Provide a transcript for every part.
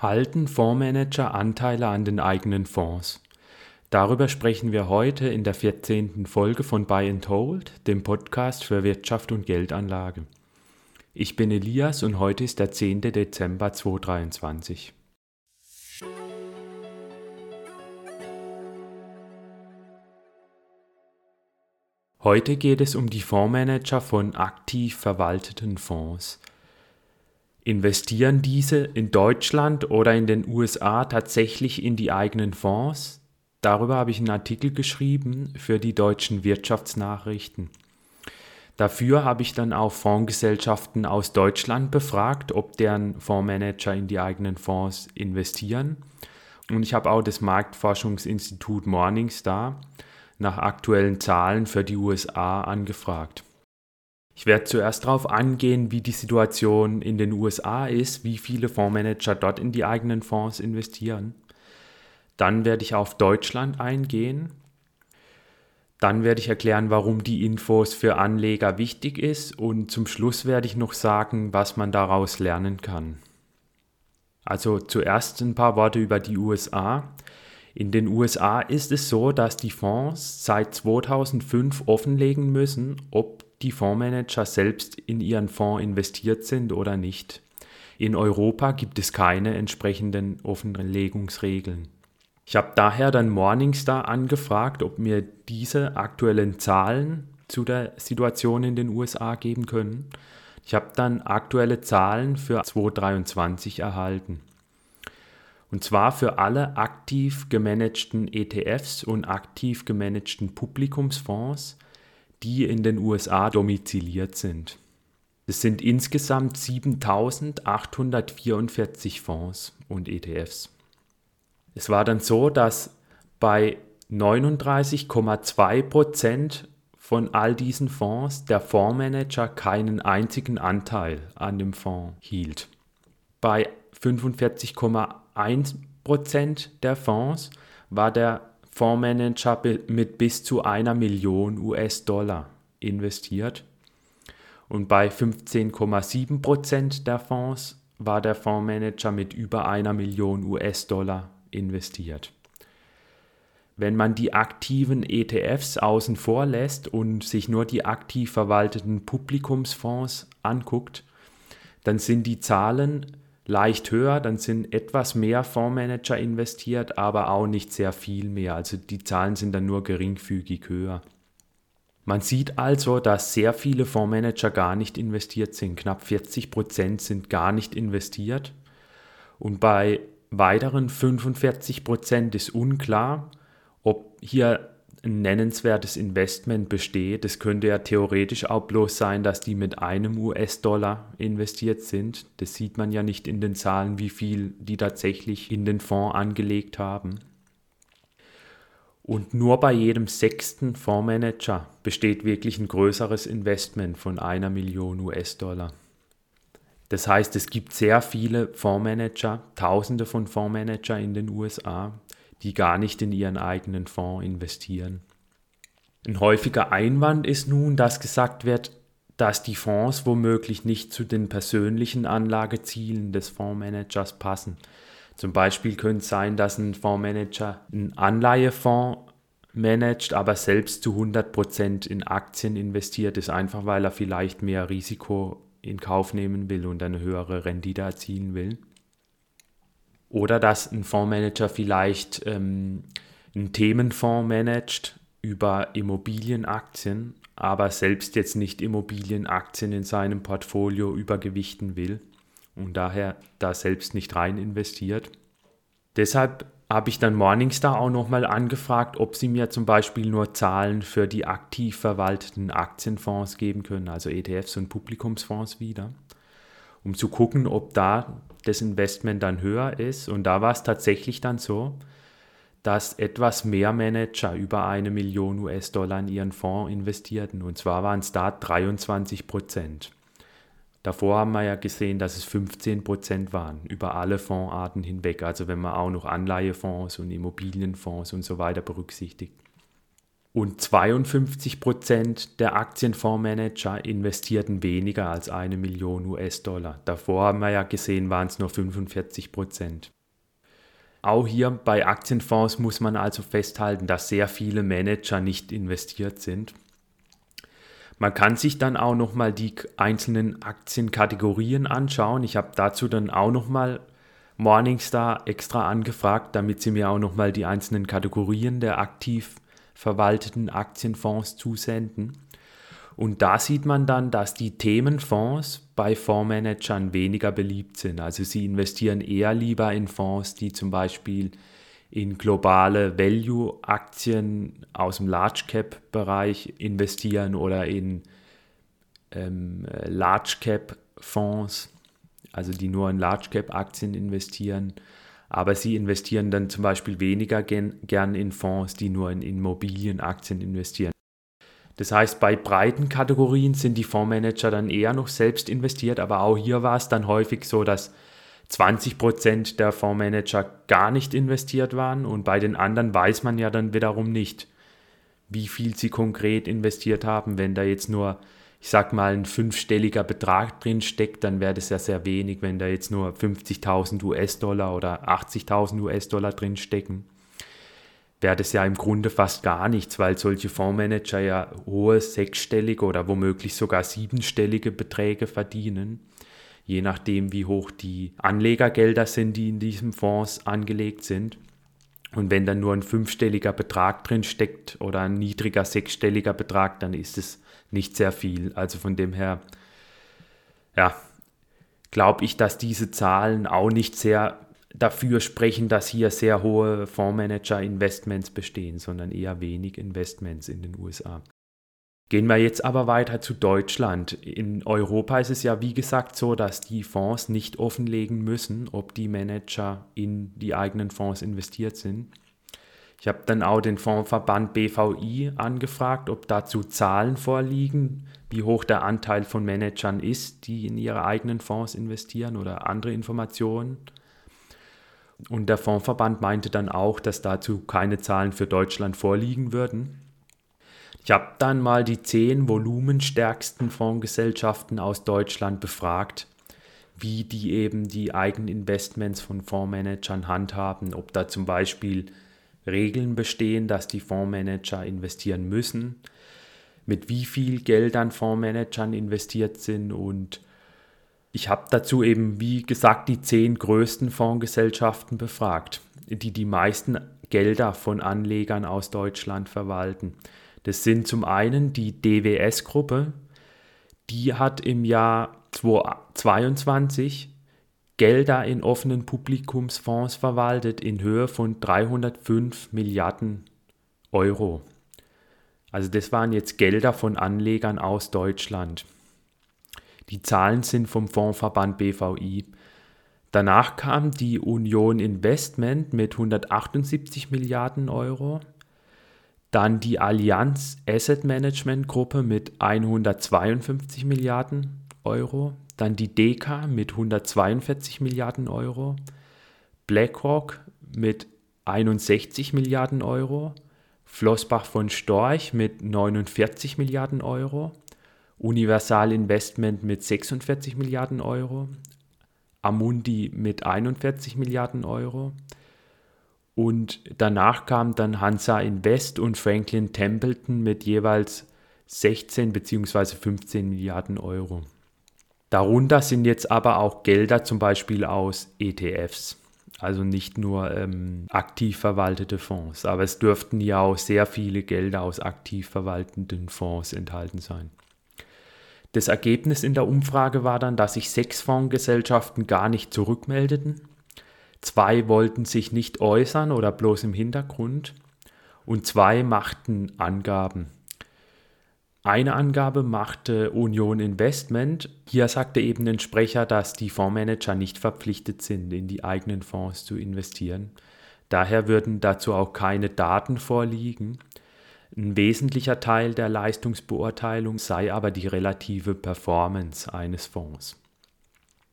Halten Fondsmanager Anteile an den eigenen Fonds? Darüber sprechen wir heute in der 14. Folge von Buy and Hold, dem Podcast für Wirtschaft und Geldanlage. Ich bin Elias und heute ist der 10. Dezember 2023. Heute geht es um die Fondsmanager von aktiv verwalteten Fonds. Investieren diese in Deutschland oder in den USA tatsächlich in die eigenen Fonds? Darüber habe ich einen Artikel geschrieben für die deutschen Wirtschaftsnachrichten. Dafür habe ich dann auch Fondsgesellschaften aus Deutschland befragt, ob deren Fondsmanager in die eigenen Fonds investieren. Und ich habe auch das Marktforschungsinstitut Morningstar nach aktuellen Zahlen für die USA angefragt. Ich werde zuerst darauf angehen, wie die Situation in den USA ist, wie viele Fondsmanager dort in die eigenen Fonds investieren. Dann werde ich auf Deutschland eingehen. Dann werde ich erklären, warum die Infos für Anleger wichtig ist und zum Schluss werde ich noch sagen, was man daraus lernen kann. Also zuerst ein paar Worte über die USA. In den USA ist es so, dass die Fonds seit 2005 offenlegen müssen, ob die Fondsmanager selbst in ihren Fonds investiert sind oder nicht. In Europa gibt es keine entsprechenden Offenlegungsregeln. Ich habe daher dann Morningstar angefragt, ob mir diese aktuellen Zahlen zu der Situation in den USA geben können. Ich habe dann aktuelle Zahlen für 2023 erhalten. Und zwar für alle aktiv gemanagten ETFs und aktiv gemanagten Publikumsfonds die in den USA domiziliert sind. Es sind insgesamt 7844 Fonds und ETFs. Es war dann so, dass bei 39,2 Prozent von all diesen Fonds der Fondsmanager keinen einzigen Anteil an dem Fonds hielt. Bei 45,1 Prozent der Fonds war der Fondsmanager mit bis zu einer Million US-Dollar investiert. Und bei 15,7 Prozent der Fonds war der Fondsmanager mit über einer Million US-Dollar investiert. Wenn man die aktiven ETFs außen vor lässt und sich nur die aktiv verwalteten Publikumsfonds anguckt, dann sind die Zahlen leicht höher, dann sind etwas mehr Fondsmanager investiert, aber auch nicht sehr viel mehr. Also die Zahlen sind dann nur geringfügig höher. Man sieht also, dass sehr viele Fondsmanager gar nicht investiert sind. Knapp 40 Prozent sind gar nicht investiert. Und bei weiteren 45 Prozent ist unklar, ob hier nennenswertes Investment besteht. Es könnte ja theoretisch auch bloß sein, dass die mit einem US-Dollar investiert sind. Das sieht man ja nicht in den Zahlen, wie viel die tatsächlich in den Fonds angelegt haben. Und nur bei jedem sechsten Fondsmanager besteht wirklich ein größeres Investment von einer Million US-Dollar. Das heißt, es gibt sehr viele Fondsmanager, tausende von Fondsmanager in den USA, die gar nicht in ihren eigenen Fonds investieren. Ein häufiger Einwand ist nun, dass gesagt wird, dass die Fonds womöglich nicht zu den persönlichen Anlagezielen des Fondsmanagers passen. Zum Beispiel könnte es sein, dass ein Fondsmanager einen Anleihefonds managt, aber selbst zu 100% in Aktien investiert ist, einfach weil er vielleicht mehr Risiko in Kauf nehmen will und eine höhere Rendite erzielen will. Oder dass ein Fondsmanager vielleicht ähm, einen Themenfonds managt über Immobilienaktien, aber selbst jetzt nicht Immobilienaktien in seinem Portfolio übergewichten will und daher da selbst nicht rein investiert. Deshalb habe ich dann Morningstar auch nochmal angefragt, ob sie mir zum Beispiel nur Zahlen für die aktiv verwalteten Aktienfonds geben können, also ETFs und Publikumsfonds wieder, um zu gucken, ob da das Investment dann höher ist. Und da war es tatsächlich dann so, dass etwas mehr Manager über eine Million US-Dollar in ihren Fonds investierten. Und zwar waren es da 23 Prozent. Davor haben wir ja gesehen, dass es 15 Prozent waren, über alle Fondsarten hinweg. Also wenn man auch noch Anleihefonds und Immobilienfonds und so weiter berücksichtigt. Und 52 Prozent der Aktienfondsmanager investierten weniger als eine Million US-Dollar. Davor haben wir ja gesehen, waren es nur 45 Prozent. Auch hier bei Aktienfonds muss man also festhalten, dass sehr viele Manager nicht investiert sind. Man kann sich dann auch nochmal die einzelnen Aktienkategorien anschauen. Ich habe dazu dann auch nochmal Morningstar extra angefragt, damit sie mir auch nochmal die einzelnen Kategorien der aktiv verwalteten Aktienfonds zusenden. Und da sieht man dann, dass die Themenfonds bei Fondsmanagern weniger beliebt sind. Also sie investieren eher lieber in Fonds, die zum Beispiel in globale Value-Aktien aus dem Large Cap-Bereich investieren oder in ähm, Large Cap-Fonds, also die nur in Large Cap-Aktien investieren. Aber sie investieren dann zum Beispiel weniger gern, in Fonds, die nur in Immobilienaktien investieren. Das heißt, bei breiten Kategorien sind die Fondsmanager dann eher noch selbst investiert, aber auch hier war es dann häufig so, dass 20 Prozent der Fondsmanager gar nicht investiert waren und bei den anderen weiß man ja dann wiederum nicht, wie viel sie konkret investiert haben. Wenn da jetzt nur, ich sag mal, ein fünfstelliger Betrag drin steckt, dann wäre das ja sehr wenig, wenn da jetzt nur 50.000 US-Dollar oder 80.000 US-Dollar drin stecken. Wäre das ja im Grunde fast gar nichts, weil solche Fondsmanager ja hohe sechsstellige oder womöglich sogar siebenstellige Beträge verdienen je nachdem, wie hoch die Anlegergelder sind, die in diesem Fonds angelegt sind. Und wenn dann nur ein fünfstelliger Betrag drin steckt oder ein niedriger sechsstelliger Betrag, dann ist es nicht sehr viel. Also von dem her, ja, glaube ich, dass diese Zahlen auch nicht sehr dafür sprechen, dass hier sehr hohe Fondsmanager-Investments bestehen, sondern eher wenig Investments in den USA. Gehen wir jetzt aber weiter zu Deutschland. In Europa ist es ja wie gesagt so, dass die Fonds nicht offenlegen müssen, ob die Manager in die eigenen Fonds investiert sind. Ich habe dann auch den Fondsverband BVI angefragt, ob dazu Zahlen vorliegen, wie hoch der Anteil von Managern ist, die in ihre eigenen Fonds investieren oder andere Informationen. Und der Fondsverband meinte dann auch, dass dazu keine Zahlen für Deutschland vorliegen würden. Ich habe dann mal die zehn volumenstärksten Fondsgesellschaften aus Deutschland befragt, wie die eben die Eigeninvestments von Fondsmanagern handhaben, ob da zum Beispiel Regeln bestehen, dass die Fondsmanager investieren müssen, mit wie viel Geld an Fondsmanagern investiert sind und ich habe dazu eben, wie gesagt, die zehn größten Fondsgesellschaften befragt, die die meisten Gelder von Anlegern aus Deutschland verwalten. Das sind zum einen die DWS-Gruppe, die hat im Jahr 2022 Gelder in offenen Publikumsfonds verwaltet in Höhe von 305 Milliarden Euro. Also das waren jetzt Gelder von Anlegern aus Deutschland. Die Zahlen sind vom Fondsverband BVI. Danach kam die Union Investment mit 178 Milliarden Euro. Dann die Allianz Asset Management Gruppe mit 152 Milliarden Euro. Dann die DK mit 142 Milliarden Euro. BlackRock mit 61 Milliarden Euro. Flossbach von Storch mit 49 Milliarden Euro. Universal Investment mit 46 Milliarden Euro. Amundi mit 41 Milliarden Euro. Und danach kam dann Hansa Invest und Franklin Templeton mit jeweils 16 bzw. 15 Milliarden Euro. Darunter sind jetzt aber auch Gelder zum Beispiel aus ETFs, also nicht nur ähm, aktiv verwaltete Fonds, aber es dürften ja auch sehr viele Gelder aus aktiv verwaltenden Fonds enthalten sein. Das Ergebnis in der Umfrage war dann, dass sich sechs Fondsgesellschaften gar nicht zurückmeldeten Zwei wollten sich nicht äußern oder bloß im Hintergrund und zwei machten Angaben. Eine Angabe machte Union Investment. Hier sagte eben ein Sprecher, dass die Fondsmanager nicht verpflichtet sind, in die eigenen Fonds zu investieren. Daher würden dazu auch keine Daten vorliegen. Ein wesentlicher Teil der Leistungsbeurteilung sei aber die relative Performance eines Fonds.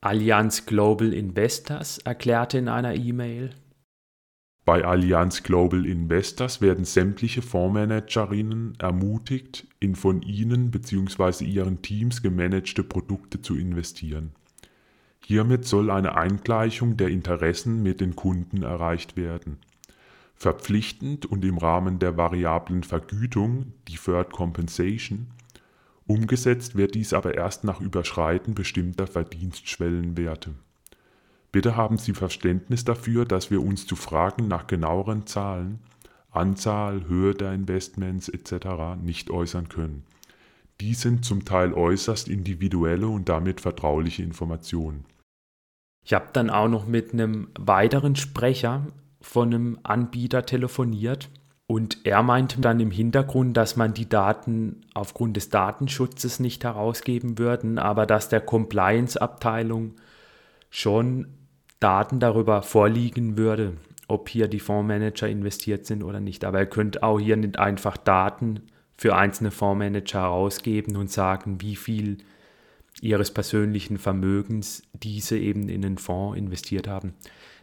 Allianz Global Investors erklärte in einer E-Mail, Bei Allianz Global Investors werden sämtliche Fondsmanagerinnen ermutigt, in von ihnen bzw. ihren Teams gemanagte Produkte zu investieren. Hiermit soll eine Eingleichung der Interessen mit den Kunden erreicht werden. Verpflichtend und im Rahmen der variablen Vergütung (Deferred Compensation) umgesetzt wird dies aber erst nach Überschreiten bestimmter Verdienstschwellenwerte. Bitte haben Sie Verständnis dafür, dass wir uns zu Fragen nach genaueren Zahlen (Anzahl, Höhe der Investments etc.) nicht äußern können. Dies sind zum Teil äußerst individuelle und damit vertrauliche Informationen. Ich habe dann auch noch mit einem weiteren Sprecher von einem Anbieter telefoniert und er meinte dann im Hintergrund, dass man die Daten aufgrund des Datenschutzes nicht herausgeben würden, aber dass der Compliance-Abteilung schon Daten darüber vorliegen würde, ob hier die Fondsmanager investiert sind oder nicht. Aber ihr könnt auch hier nicht einfach Daten für einzelne Fondsmanager herausgeben und sagen, wie viel ihres persönlichen Vermögens diese eben in den Fonds investiert haben.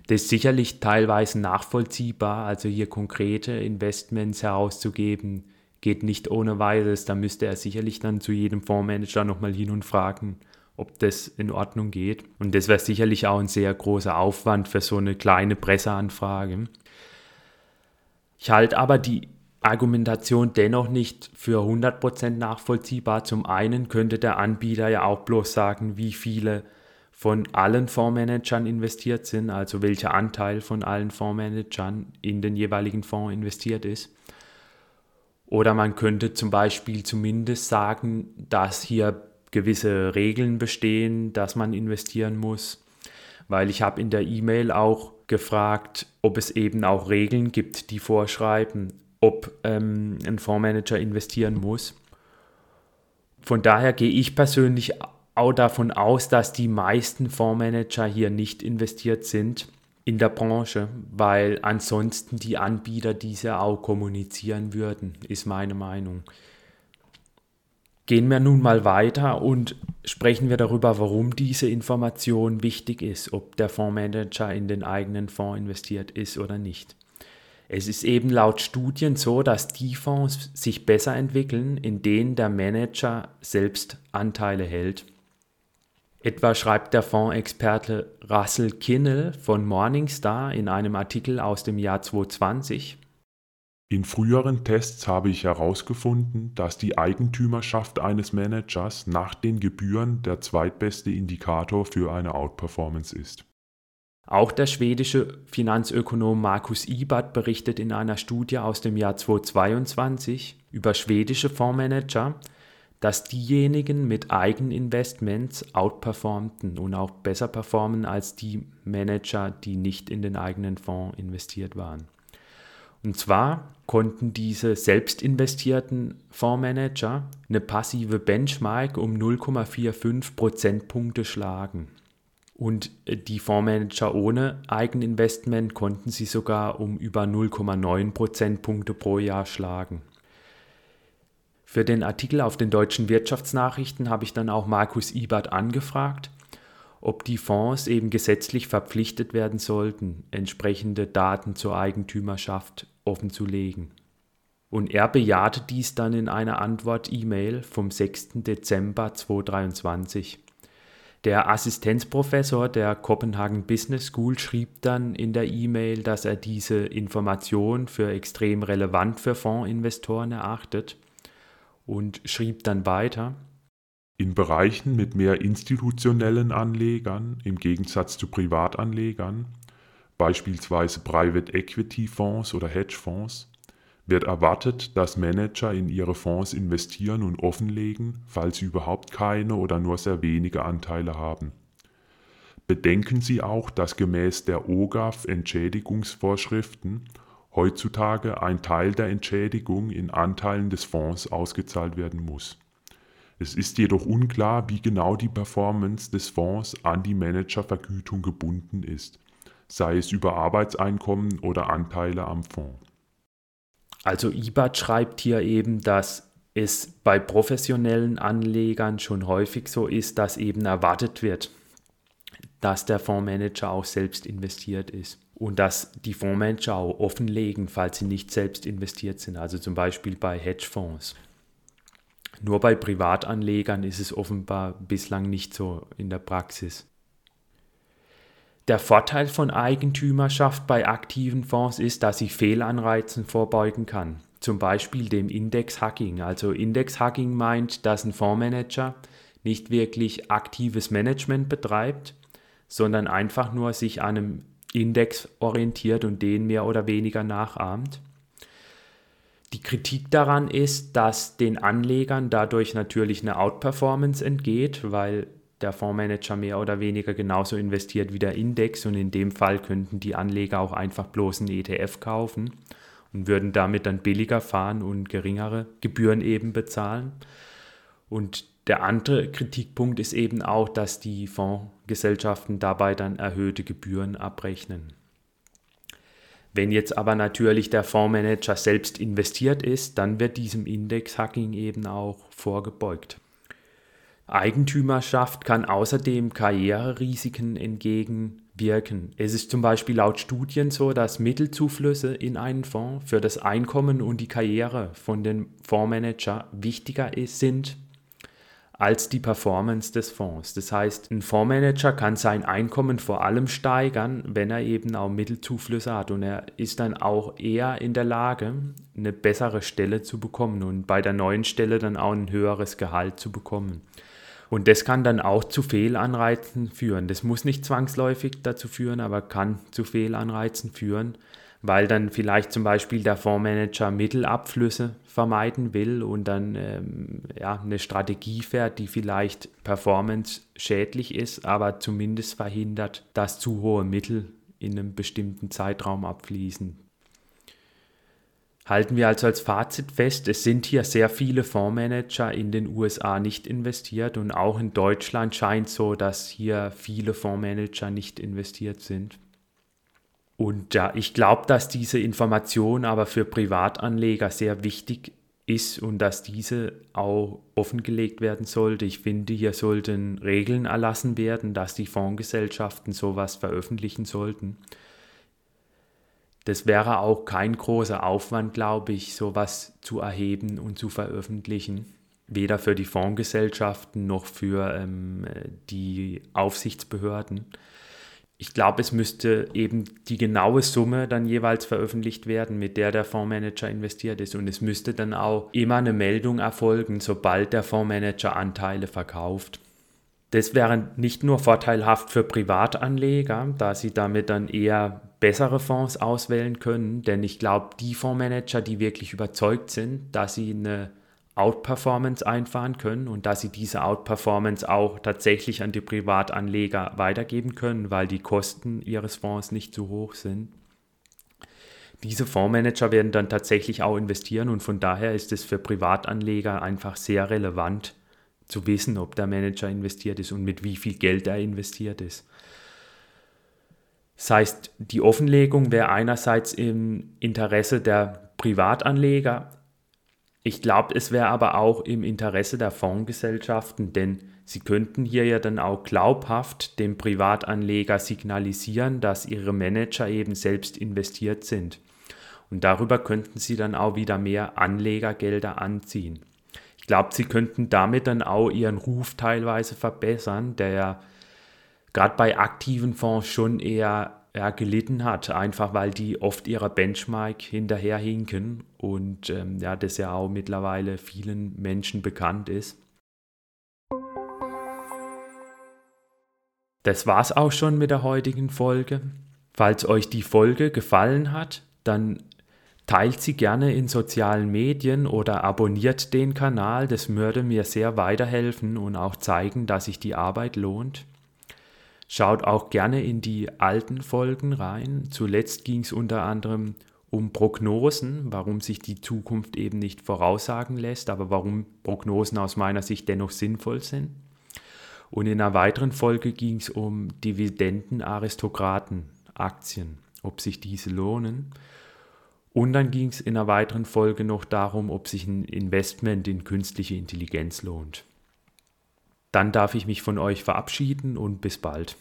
Das ist sicherlich teilweise nachvollziehbar, also hier konkrete Investments herauszugeben, geht nicht ohne weiteres. Da müsste er sicherlich dann zu jedem Fondsmanager nochmal hin und fragen, ob das in Ordnung geht. Und das wäre sicherlich auch ein sehr großer Aufwand für so eine kleine Presseanfrage. Ich halte aber die Argumentation dennoch nicht für 100% nachvollziehbar. Zum einen könnte der Anbieter ja auch bloß sagen, wie viele von allen Fondsmanagern investiert sind, also welcher Anteil von allen Fondsmanagern in den jeweiligen Fonds investiert ist. Oder man könnte zum Beispiel zumindest sagen, dass hier gewisse Regeln bestehen, dass man investieren muss, weil ich habe in der E-Mail auch gefragt, ob es eben auch Regeln gibt, die vorschreiben, ob ähm, ein Fondsmanager investieren muss. Von daher gehe ich persönlich auch davon aus, dass die meisten Fondsmanager hier nicht investiert sind in der Branche, weil ansonsten die Anbieter diese auch kommunizieren würden, ist meine Meinung. Gehen wir nun mal weiter und sprechen wir darüber, warum diese Information wichtig ist, ob der Fondsmanager in den eigenen Fonds investiert ist oder nicht. Es ist eben laut Studien so, dass die Fonds sich besser entwickeln, in denen der Manager selbst Anteile hält. Etwa schreibt der Fondsexperte Russell Kinnell von Morningstar in einem Artikel aus dem Jahr 2020, in früheren Tests habe ich herausgefunden, dass die Eigentümerschaft eines Managers nach den Gebühren der zweitbeste Indikator für eine Outperformance ist. Auch der schwedische Finanzökonom Markus Ibert berichtet in einer Studie aus dem Jahr 2022 über schwedische Fondsmanager, dass diejenigen mit Eigeninvestments outperformten und auch besser performen als die Manager, die nicht in den eigenen Fonds investiert waren. Und zwar konnten diese selbst investierten Fondsmanager eine passive Benchmark um 0,45 Prozentpunkte schlagen. Und äh, die Fondsmanager ohne Eigeninvestment konnten sie sogar um über 0,9 Prozentpunkte pro Jahr schlagen. Für den Artikel auf den deutschen Wirtschaftsnachrichten habe ich dann auch Markus Ibert angefragt, ob die Fonds eben gesetzlich verpflichtet werden sollten, entsprechende Daten zur Eigentümerschaft offenzulegen. Und er bejahte dies dann in einer Antwort-E-Mail vom 6. Dezember 2023. Der Assistenzprofessor der Copenhagen Business School schrieb dann in der E-Mail, dass er diese Information für extrem relevant für Fondsinvestoren erachtet und schrieb dann weiter. In Bereichen mit mehr institutionellen Anlegern im Gegensatz zu Privatanlegern beispielsweise Private Equity Fonds oder Hedgefonds, wird erwartet, dass Manager in ihre Fonds investieren und offenlegen, falls sie überhaupt keine oder nur sehr wenige Anteile haben. Bedenken Sie auch, dass gemäß der OGAF Entschädigungsvorschriften heutzutage ein Teil der Entschädigung in Anteilen des Fonds ausgezahlt werden muss. Es ist jedoch unklar, wie genau die Performance des Fonds an die Managervergütung gebunden ist sei es über Arbeitseinkommen oder Anteile am Fonds. Also IBAT schreibt hier eben, dass es bei professionellen Anlegern schon häufig so ist, dass eben erwartet wird, dass der Fondsmanager auch selbst investiert ist. und das die Fondsmanager auch offenlegen, falls sie nicht selbst investiert sind, also zum Beispiel bei Hedgefonds. Nur bei Privatanlegern ist es offenbar bislang nicht so in der Praxis. Der Vorteil von Eigentümerschaft bei aktiven Fonds ist, dass sie Fehlanreizen vorbeugen kann. Zum Beispiel dem Index-Hacking. Also Index-Hacking meint, dass ein Fondsmanager nicht wirklich aktives Management betreibt, sondern einfach nur sich an einem Index orientiert und den mehr oder weniger nachahmt. Die Kritik daran ist, dass den Anlegern dadurch natürlich eine Outperformance entgeht, weil der Fondsmanager mehr oder weniger genauso investiert wie der Index und in dem Fall könnten die Anleger auch einfach bloß einen ETF kaufen und würden damit dann billiger fahren und geringere Gebühren eben bezahlen. Und der andere Kritikpunkt ist eben auch, dass die Fondsgesellschaften dabei dann erhöhte Gebühren abrechnen. Wenn jetzt aber natürlich der Fondsmanager selbst investiert ist, dann wird diesem Index-Hacking eben auch vorgebeugt. Eigentümerschaft kann außerdem Karriererisiken entgegenwirken. Es ist zum Beispiel laut Studien so, dass Mittelzuflüsse in einen Fonds für das Einkommen und die Karriere von dem Fondsmanager wichtiger sind als die Performance des Fonds. Das heißt, ein Fondsmanager kann sein Einkommen vor allem steigern, wenn er eben auch Mittelzuflüsse hat und er ist dann auch eher in der Lage, eine bessere Stelle zu bekommen und bei der neuen Stelle dann auch ein höheres Gehalt zu bekommen. Und das kann dann auch zu Fehlanreizen führen. Das muss nicht zwangsläufig dazu führen, aber kann zu Fehlanreizen führen, weil dann vielleicht zum Beispiel der Fondsmanager Mittelabflüsse vermeiden will und dann ähm, ja, eine Strategie fährt, die vielleicht performance schädlich ist, aber zumindest verhindert, dass zu hohe Mittel in einem bestimmten Zeitraum abfließen. Halten wir also als Fazit fest, es sind hier sehr viele Fondsmanager in den USA nicht investiert und auch in Deutschland scheint so, dass hier viele Fondsmanager nicht investiert sind. Und ja, ich glaube, dass diese Information aber für Privatanleger sehr wichtig ist und dass diese auch offengelegt werden sollte. Ich finde, hier sollten Regeln erlassen werden, dass die Fondsgesellschaften sowas veröffentlichen sollten. Das wäre auch kein großer Aufwand, glaube ich, sowas zu erheben und zu veröffentlichen. Weder für die Fondsgesellschaften noch für ähm, die Aufsichtsbehörden. Ich glaube, es müsste eben die genaue Summe dann jeweils veröffentlicht werden, mit der der Fondsmanager investiert ist. Und es müsste dann auch immer eine Meldung erfolgen, sobald der Fondsmanager Anteile verkauft. Das wäre nicht nur vorteilhaft für Privatanleger, da sie damit dann eher bessere Fonds auswählen können, denn ich glaube, die Fondsmanager, die wirklich überzeugt sind, dass sie eine Outperformance einfahren können und dass sie diese Outperformance auch tatsächlich an die Privatanleger weitergeben können, weil die Kosten ihres Fonds nicht zu hoch sind. Diese Fondsmanager werden dann tatsächlich auch investieren und von daher ist es für Privatanleger einfach sehr relevant zu wissen, ob der Manager investiert ist und mit wie viel Geld er investiert ist. Das heißt, die Offenlegung wäre einerseits im Interesse der Privatanleger. Ich glaube, es wäre aber auch im Interesse der Fondsgesellschaften, denn sie könnten hier ja dann auch glaubhaft dem Privatanleger signalisieren, dass ihre Manager eben selbst investiert sind. Und darüber könnten sie dann auch wieder mehr Anlegergelder anziehen. Ich glaube, sie könnten damit dann auch ihren Ruf teilweise verbessern, der ja gerade bei aktiven Fonds schon eher ja, gelitten hat, einfach weil die oft ihrer Benchmark hinterherhinken und ähm, ja, das ja auch mittlerweile vielen Menschen bekannt ist. Das war's auch schon mit der heutigen Folge. Falls euch die Folge gefallen hat, dann teilt sie gerne in sozialen Medien oder abonniert den Kanal. Das würde mir sehr weiterhelfen und auch zeigen, dass sich die Arbeit lohnt. Schaut auch gerne in die alten Folgen rein. Zuletzt ging es unter anderem um Prognosen, warum sich die Zukunft eben nicht voraussagen lässt, aber warum Prognosen aus meiner Sicht dennoch sinnvoll sind. Und in einer weiteren Folge ging es um Dividendenaristokraten-Aktien, ob sich diese lohnen. Und dann ging es in einer weiteren Folge noch darum, ob sich ein Investment in künstliche Intelligenz lohnt. Dann darf ich mich von euch verabschieden und bis bald.